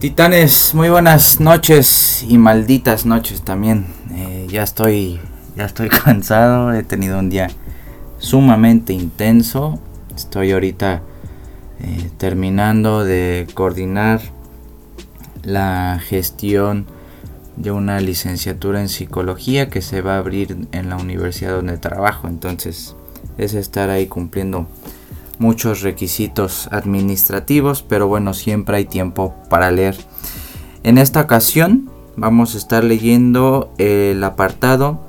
Titanes, muy buenas noches y malditas noches también. Eh, ya estoy, ya estoy cansado. He tenido un día sumamente intenso. Estoy ahorita eh, terminando de coordinar la gestión de una licenciatura en psicología que se va a abrir en la universidad donde trabajo. Entonces es estar ahí cumpliendo muchos requisitos administrativos, pero bueno, siempre hay tiempo para leer. En esta ocasión vamos a estar leyendo el apartado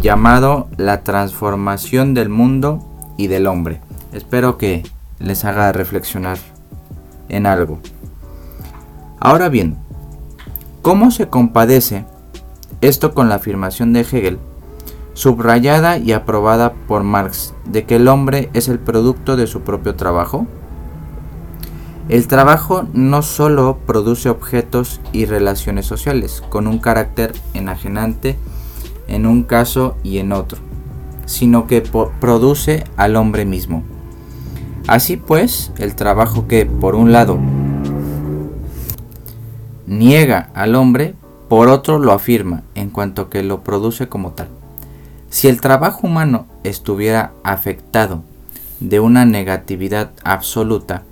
llamado La transformación del mundo y del hombre. Espero que les haga reflexionar en algo. Ahora bien, ¿cómo se compadece esto con la afirmación de Hegel subrayada y aprobada por Marx, de que el hombre es el producto de su propio trabajo? El trabajo no solo produce objetos y relaciones sociales con un carácter enajenante en un caso y en otro, sino que produce al hombre mismo. Así pues, el trabajo que, por un lado, niega al hombre, por otro lo afirma, en cuanto que lo produce como tal. Si el trabajo humano estuviera afectado de una negatividad absoluta,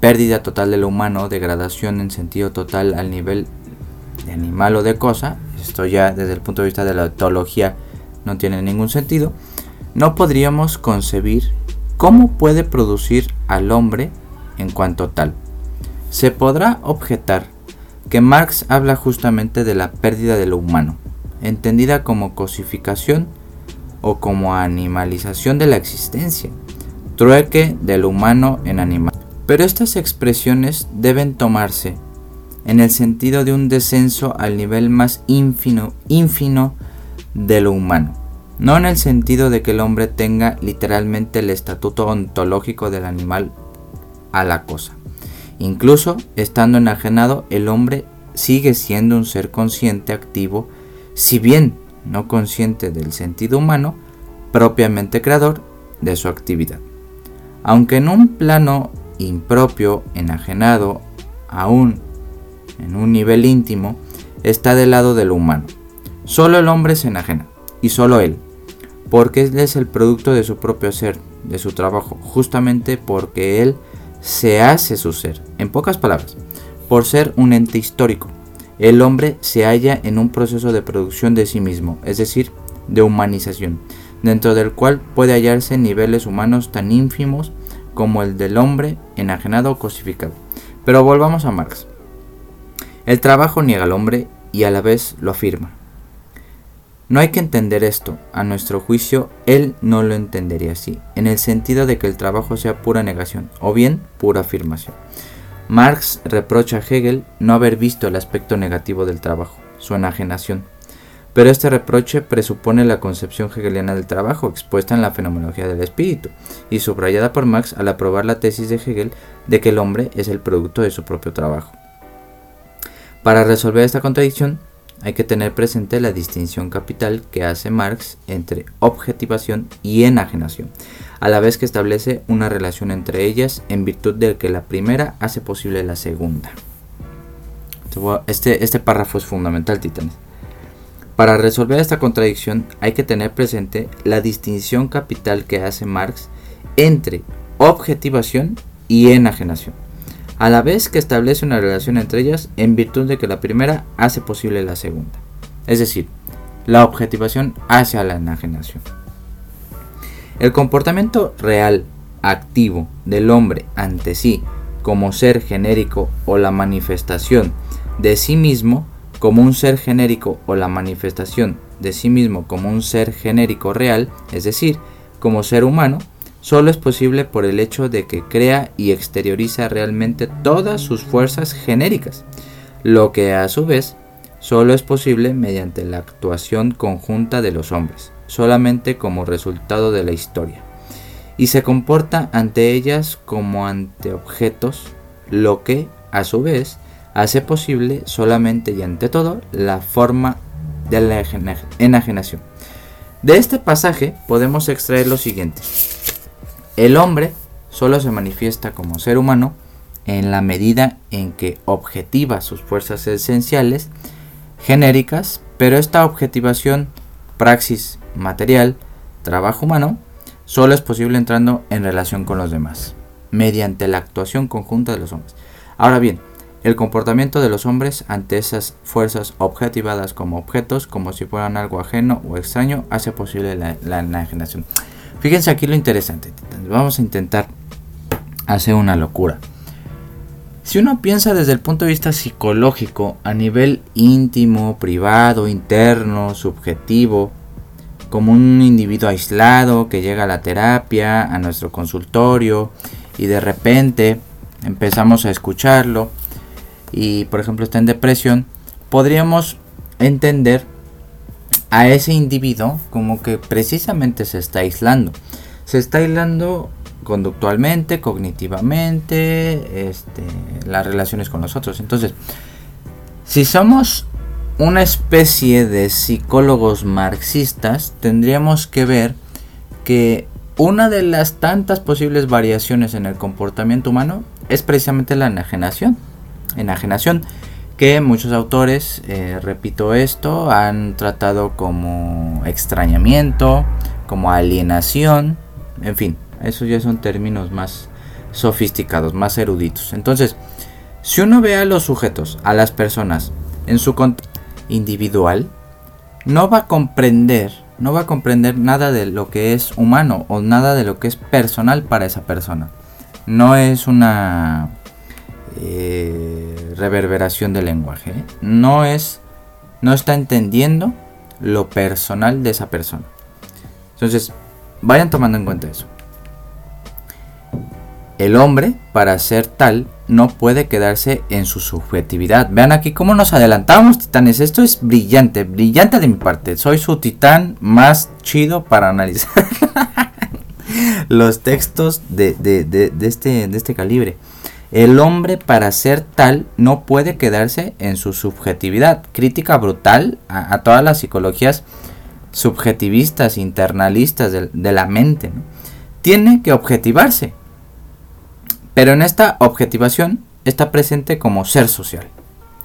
pérdida total de lo humano, degradación en sentido total al nivel de animal o de cosa, esto ya desde el punto de vista de la etología no tiene ningún sentido, no podríamos concebir cómo puede producir al hombre en cuanto tal. Se podrá objetar que Marx habla justamente de la pérdida de lo humano, entendida como cosificación o como animalización de la existencia, trueque del humano en animal. Pero estas expresiones deben tomarse en el sentido de un descenso al nivel más ínfino, ínfino de lo humano, no en el sentido de que el hombre tenga literalmente el estatuto ontológico del animal a la cosa. Incluso estando enajenado, el hombre sigue siendo un ser consciente, activo, si bien no consciente del sentido humano, propiamente creador de su actividad. Aunque en un plano impropio, enajenado, aún en un nivel íntimo, está del lado de lo humano. Solo el hombre se enajena, y solo él, porque él es el producto de su propio ser, de su trabajo, justamente porque él se hace su ser. En pocas palabras, por ser un ente histórico, el hombre se halla en un proceso de producción de sí mismo, es decir, de humanización, dentro del cual puede hallarse niveles humanos tan ínfimos como el del hombre enajenado o cosificado. Pero volvamos a Marx. El trabajo niega al hombre y a la vez lo afirma. No hay que entender esto, a nuestro juicio, él no lo entendería así, en el sentido de que el trabajo sea pura negación o bien pura afirmación. Marx reprocha a Hegel no haber visto el aspecto negativo del trabajo, su enajenación. Pero este reproche presupone la concepción hegeliana del trabajo expuesta en la fenomenología del espíritu y subrayada por Marx al aprobar la tesis de Hegel de que el hombre es el producto de su propio trabajo. Para resolver esta contradicción, hay que tener presente la distinción capital que hace Marx entre objetivación y enajenación, a la vez que establece una relación entre ellas en virtud de que la primera hace posible la segunda. Este, este párrafo es fundamental, titanes. Para resolver esta contradicción hay que tener presente la distinción capital que hace Marx entre objetivación y enajenación a la vez que establece una relación entre ellas en virtud de que la primera hace posible la segunda. Es decir, la objetivación hacia la enajenación. El comportamiento real, activo, del hombre ante sí como ser genérico o la manifestación de sí mismo como un ser genérico o la manifestación de sí mismo como un ser genérico real, es decir, como ser humano, solo es posible por el hecho de que crea y exterioriza realmente todas sus fuerzas genéricas, lo que a su vez solo es posible mediante la actuación conjunta de los hombres, solamente como resultado de la historia, y se comporta ante ellas como ante objetos, lo que a su vez hace posible solamente y ante todo la forma de la enajenación. De este pasaje podemos extraer lo siguiente. El hombre solo se manifiesta como ser humano en la medida en que objetiva sus fuerzas esenciales genéricas, pero esta objetivación, praxis material, trabajo humano, solo es posible entrando en relación con los demás, mediante la actuación conjunta de los hombres. Ahora bien, el comportamiento de los hombres ante esas fuerzas objetivadas como objetos, como si fueran algo ajeno o extraño, hace posible la, enajenación. Fíjense aquí lo interesante. Vamos a intentar hacer una locura. Si uno piensa desde el punto de vista psicológico, a nivel íntimo, privado, interno, subjetivo, como un individuo aislado que llega a la terapia, a nuestro consultorio, y de repente empezamos a escucharlo, y por ejemplo está en depresión, podríamos entender a ese individuo como que precisamente se está aislando. Se está aislando conductualmente, cognitivamente, este, las relaciones con los otros. Entonces, si somos una especie de psicólogos marxistas, tendríamos que ver que una de las tantas posibles variaciones en el comportamiento humano es precisamente la enajenación enajenación, que muchos autores, eh, repito esto, han tratado como extrañamiento, como alienación, en fin, esos ya son términos más sofisticados, más eruditos. Entonces, si uno ve a los sujetos, a las personas, en su contexto individual, no va a comprender, no va a comprender nada de lo que es humano o nada de lo que es personal para esa persona. No es una eh, reverberación del lenguaje. ¿eh? No es, no está entendiendo lo personal de esa persona. Entonces, vayan tomando en cuenta eso. El hombre, para ser tal, no puede quedarse en su subjetividad. Vean aquí cómo nos adelantamos, titanes. Esto es brillante, brillante de mi parte. Soy su titán más chido para analizar los textos de, este, de este calibre. El hombre para ser tal no puede quedarse en su subjetividad. Crítica brutal a, todas las psicologías subjetivistas, internalistas de, la mente. Tiene que objetivarse. Pero en esta objetivación está presente como ser social.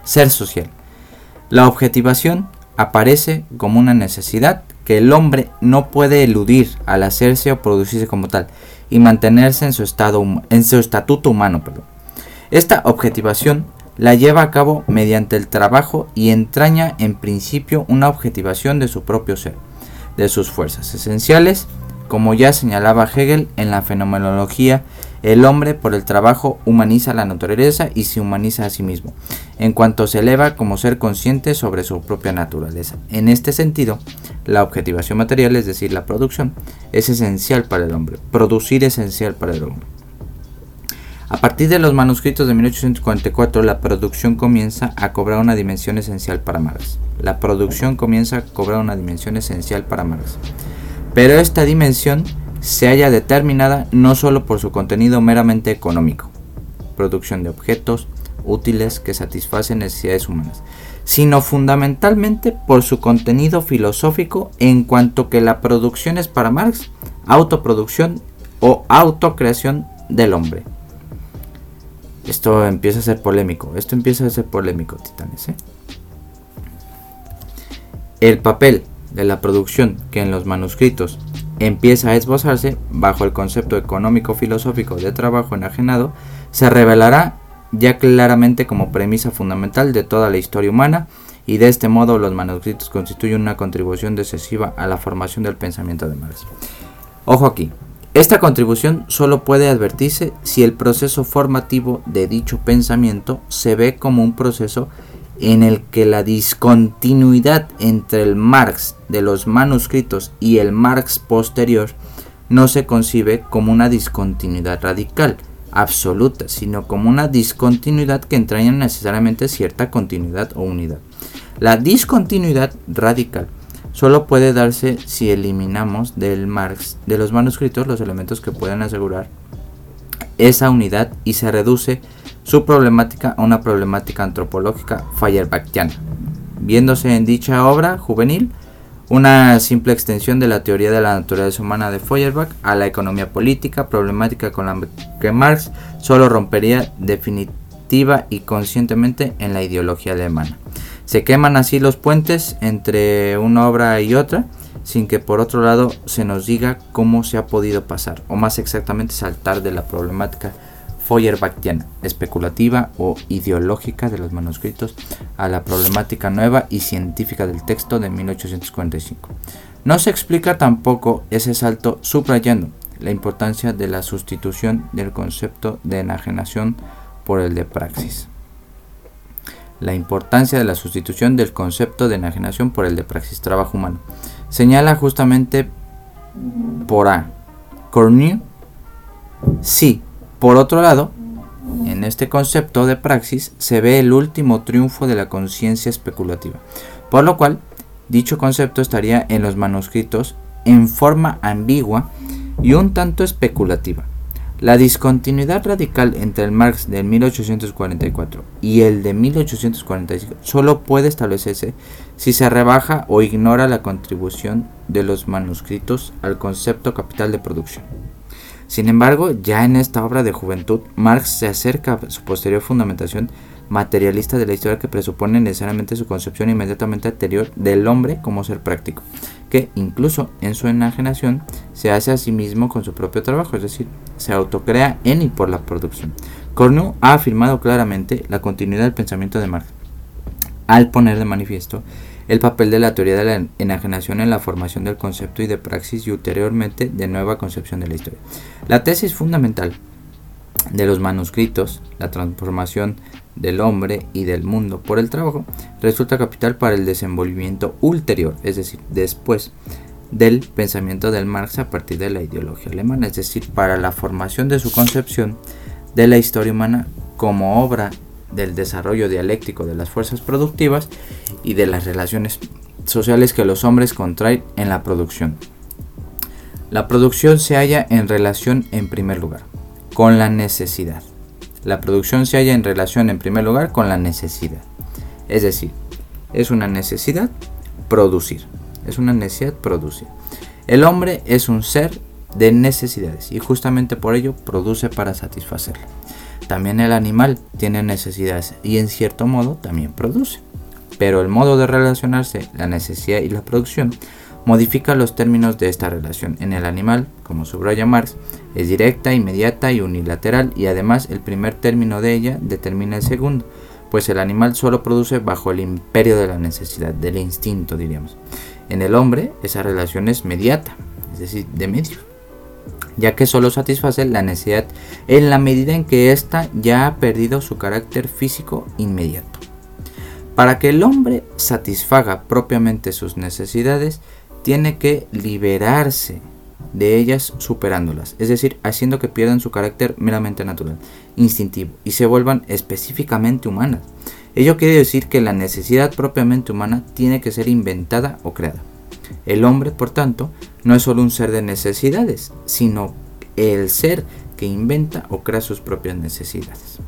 Ser social. La objetivación aparece como una necesidad que el hombre no puede eludir al hacerse o producirse como tal y mantenerse en su estado en su estatuto humano, perdón. Esta objetivación la lleva a cabo mediante el trabajo y entraña en principio una objetivación de su propio ser, de sus fuerzas esenciales, como ya señalaba Hegel en la fenomenología, el hombre por el trabajo humaniza la naturaleza y se humaniza a sí mismo, en cuanto se eleva como ser consciente sobre su propia naturaleza. En este sentido, la objetivación material, es decir, la producción, es esencial para el hombre, producir esencial para el hombre. A partir de los manuscritos de 1844, la producción comienza a cobrar una dimensión esencial para Marx. La producción comienza a cobrar una dimensión esencial para Marx. Pero esta dimensión se halla determinada no solo por su contenido meramente económico, producción de objetos útiles que satisfacen necesidades humanas, sino fundamentalmente por su contenido filosófico en cuanto que la producción es para Marx autoproducción o autocreación del hombre. Esto empieza a ser polémico. Esto empieza a ser polémico, titanes. ¿eh? El papel de la producción que en los manuscritos empieza a esbozarse bajo el concepto económico-filosófico de trabajo enajenado se revelará ya claramente como premisa fundamental de toda la historia humana y de este modo los manuscritos constituyen una contribución decisiva a la formación del pensamiento de Marx. Ojo aquí, esta contribución solo puede advertirse si el proceso formativo de dicho pensamiento se ve como un proceso en el que la discontinuidad entre el Marx de los manuscritos y el Marx posterior no se concibe como una discontinuidad radical, absoluta, sino como una discontinuidad que entraña necesariamente cierta continuidad o unidad. La discontinuidad radical solo puede darse si eliminamos del Marx de los manuscritos los elementos que puedan asegurar esa unidad y se reduce su problemática a una problemática antropológica Feuerbachtiana, viéndose en dicha obra juvenil una simple extensión de la teoría de la naturaleza humana de Feuerbach a la economía política, problemática con la que Marx solo rompería definitiva y conscientemente en la ideología alemana. Se queman así los puentes entre una obra y otra, sin que por otro lado se nos diga cómo se ha podido pasar, o más exactamente saltar de la problemática Feuerbachtiana, especulativa o ideológica de los manuscritos a la problemática nueva y científica del texto de 1845. No se explica tampoco ese salto subrayando la importancia de la sustitución del concepto de enajenación por el de praxis. La importancia de la sustitución del concepto de enajenación por el de praxis, trabajo humano. Señala justamente por A. Cornu, sí, por otro lado, en este concepto de praxis se ve el último triunfo de la conciencia especulativa, por lo cual dicho concepto estaría en los manuscritos en forma ambigua y un tanto especulativa. La discontinuidad radical entre el Marx del 1844 y el de 1845 solo puede establecerse si se rebaja o ignora la contribución de los manuscritos al concepto capital de producción. Sin embargo, ya en esta obra de juventud, Marx se acerca a su posterior fundamentación materialista de la historia que presupone necesariamente su concepción inmediatamente anterior del hombre como ser práctico, que incluso en su enajenación se hace a sí mismo con su propio trabajo, es decir, se autocrea en y por la producción. Cornu ha afirmado claramente la continuidad del pensamiento de Marx, al poner de manifiesto el papel de la teoría de la enajenación en la formación del concepto y de praxis y ulteriormente de nueva concepción de la historia. La tesis fundamental de los manuscritos, la transformación del hombre y del mundo por el trabajo, resulta capital para el desenvolvimiento ulterior, es decir, después del pensamiento del Marx a partir de la ideología alemana, es decir, para la formación de su concepción de la historia humana como obra del desarrollo dialéctico de las fuerzas productivas y de las relaciones sociales que los hombres contraen en la producción. La producción se halla en relación en primer lugar con la necesidad. La producción se halla en relación en primer lugar con la necesidad. Es decir, es una necesidad producir. Es una necesidad producir. El hombre es un ser de necesidades y justamente por ello produce para satisfacerla. También el animal tiene necesidades y en cierto modo también produce. Pero el modo de relacionarse, la necesidad y la producción modifica los términos de esta relación. En el animal, como subraya Marx, es directa, inmediata y unilateral y además el primer término de ella determina el segundo, pues el animal solo produce bajo el imperio de la necesidad, del instinto diríamos. En el hombre esa relación es mediata, es decir, de medio ya que solo satisface la necesidad en la medida en que ésta ya ha perdido su carácter físico inmediato. Para que el hombre satisfaga propiamente sus necesidades, tiene que liberarse de ellas superándolas, es decir, haciendo que pierdan su carácter meramente natural, instintivo, y se vuelvan específicamente humanas. Ello quiere decir que la necesidad propiamente humana tiene que ser inventada o creada. El hombre, por tanto, no es solo un ser de necesidades, sino el ser que inventa o crea sus propias necesidades.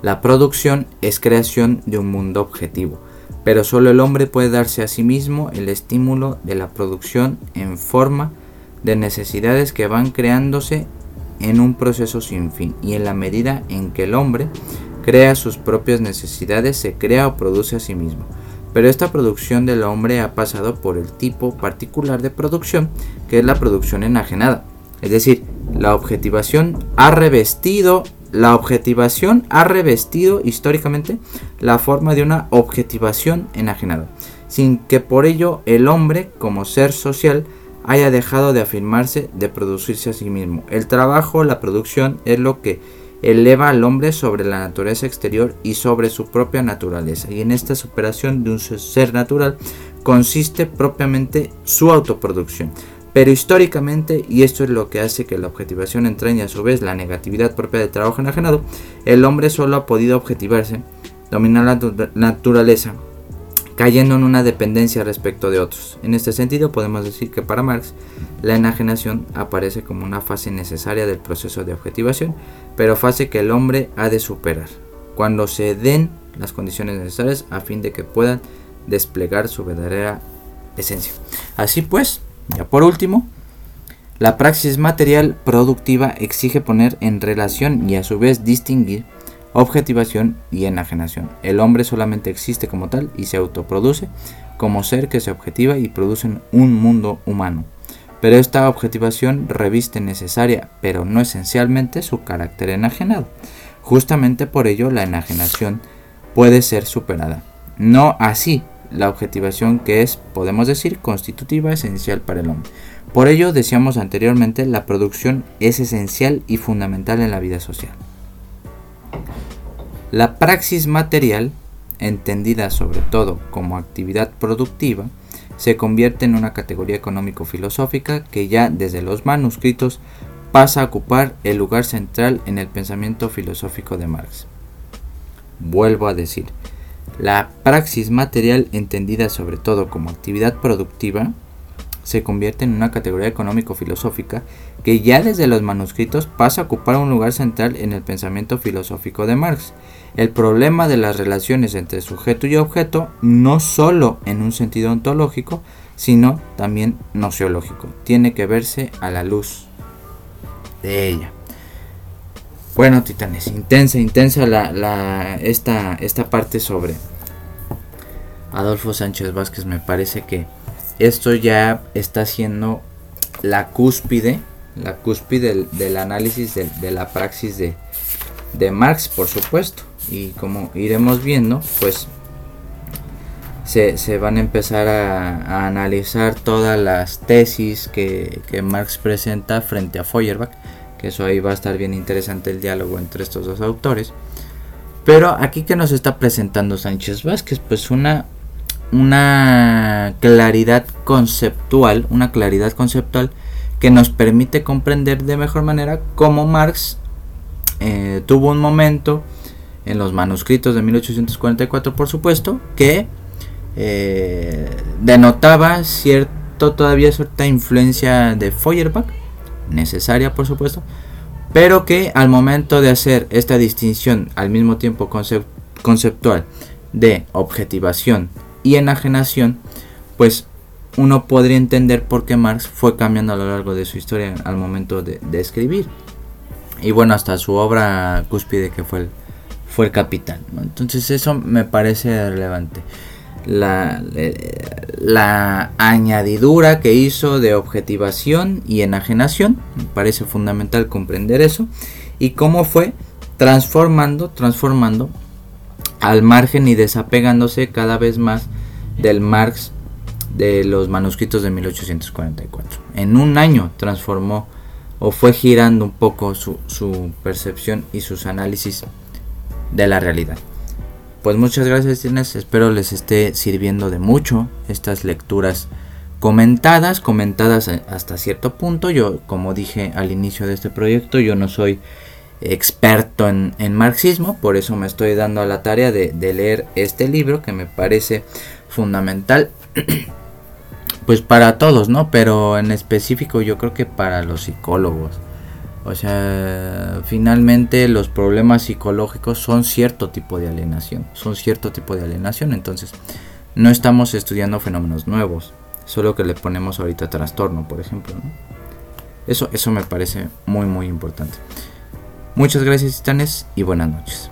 La producción es creación de un mundo objetivo, pero solo el hombre puede darse a sí mismo el estímulo de la producción en forma de necesidades que van creándose en un proceso sin fin y en la medida en que el hombre crea sus propias necesidades se crea o produce a sí mismo. Pero esta producción del hombre ha pasado por el tipo particular de producción, que es la producción enajenada. Es decir, la objetivación ha revestido la objetivación ha revestido históricamente la forma de una objetivación enajenada, sin que por ello el hombre, como ser social, haya dejado de afirmarse, de producirse a sí mismo. El trabajo, la producción, es lo que eleva al hombre sobre la naturaleza exterior y sobre su propia naturaleza. Y en esta superación de un ser natural consiste propiamente su autoproducción. Pero históricamente, y esto es lo que hace que la objetivación entrañe a su vez la negatividad propia del trabajo enajenado, el hombre solo ha podido objetivarse, dominar la naturaleza, cayendo en una dependencia respecto de otros. En este sentido, podemos decir que para Marx, la enajenación aparece como una fase necesaria del proceso de objetivación, pero fase que el hombre ha de superar, cuando se den las condiciones necesarias a fin de que puedan desplegar su verdadera esencia. Así pues, ya por último, la praxis material productiva exige poner en relación y a su vez distinguir objetivación y enajenación. El hombre solamente existe como tal y se autoproduce como ser que se objetiva y produce un mundo humano. Pero esta objetivación reviste necesaria, pero no esencialmente, su carácter enajenado. Justamente por ello la enajenación puede ser superada. No así la objetivación que es, podemos decir, constitutiva esencial para el hombre. Por ello, decíamos anteriormente, la producción es esencial y fundamental en la vida social. La praxis material, entendida sobre todo como actividad productiva, se convierte en una categoría económico-filosófica que ya desde los manuscritos pasa a ocupar el lugar central en el pensamiento filosófico de Marx. Vuelvo a decir, la praxis material entendida sobre todo como actividad productiva se convierte en una categoría económico-filosófica que ya desde los manuscritos pasa a ocupar un lugar central en el pensamiento filosófico de Marx. El problema de las relaciones entre sujeto y objeto no solo en un sentido ontológico, sino también nociológico, tiene que verse a la luz de ella. Bueno, titanes, intensa, intensa la, esta, esta parte sobre Adolfo Sánchez Vázquez. Me parece que esto ya está siendo la cúspide, la cúspide del, análisis de, la praxis de, Marx, por supuesto. Y como iremos viendo, pues se, van a empezar a, analizar todas las tesis que, que, Marx presenta frente a Feuerbach, que eso ahí va a estar bien interesante el diálogo entre estos dos autores. Pero aquí que nos está presentando Sánchez Vázquez, pues una, una claridad conceptual, una claridad conceptual que nos permite comprender de mejor manera cómo Marx eh, tuvo un momento en los manuscritos de 1844, por supuesto, que eh, denotaba cierto todavía cierta influencia de Feuerbach, necesaria por supuesto, pero que al momento de hacer esta distinción al mismo tiempo conceptual de objetivación y enajenación, pues uno podría entender por qué Marx fue cambiando a lo largo de su historia al momento de, escribir. Y bueno, hasta su obra cúspide que fue el, fue el Capital. Entonces eso me parece relevante. La, la, añadidura que hizo de objetivación y enajenación, me parece fundamental comprender eso. Y cómo fue transformando, transformando al margen y desapegándose cada vez más del Marx de los manuscritos de 1844. En un año transformó o fue girando un poco su, percepción y sus análisis de la realidad. Pues muchas gracias Tienes, espero les esté sirviendo de mucho estas lecturas comentadas, comentadas hasta cierto punto. Yo, como dije al inicio de este proyecto, yo no soy experto en, marxismo, por eso me estoy dando a la tarea de, leer este libro que me parece fundamental, pues para todos, ¿no? Pero en específico yo creo que para los psicólogos. O sea, finalmente los problemas psicológicos son cierto tipo de alienación, son cierto tipo de alienación, entonces no estamos estudiando fenómenos nuevos, solo que le ponemos ahorita trastorno, por ejemplo, Eso, eso me parece muy muy importante. Muchas gracias titanes y buenas noches.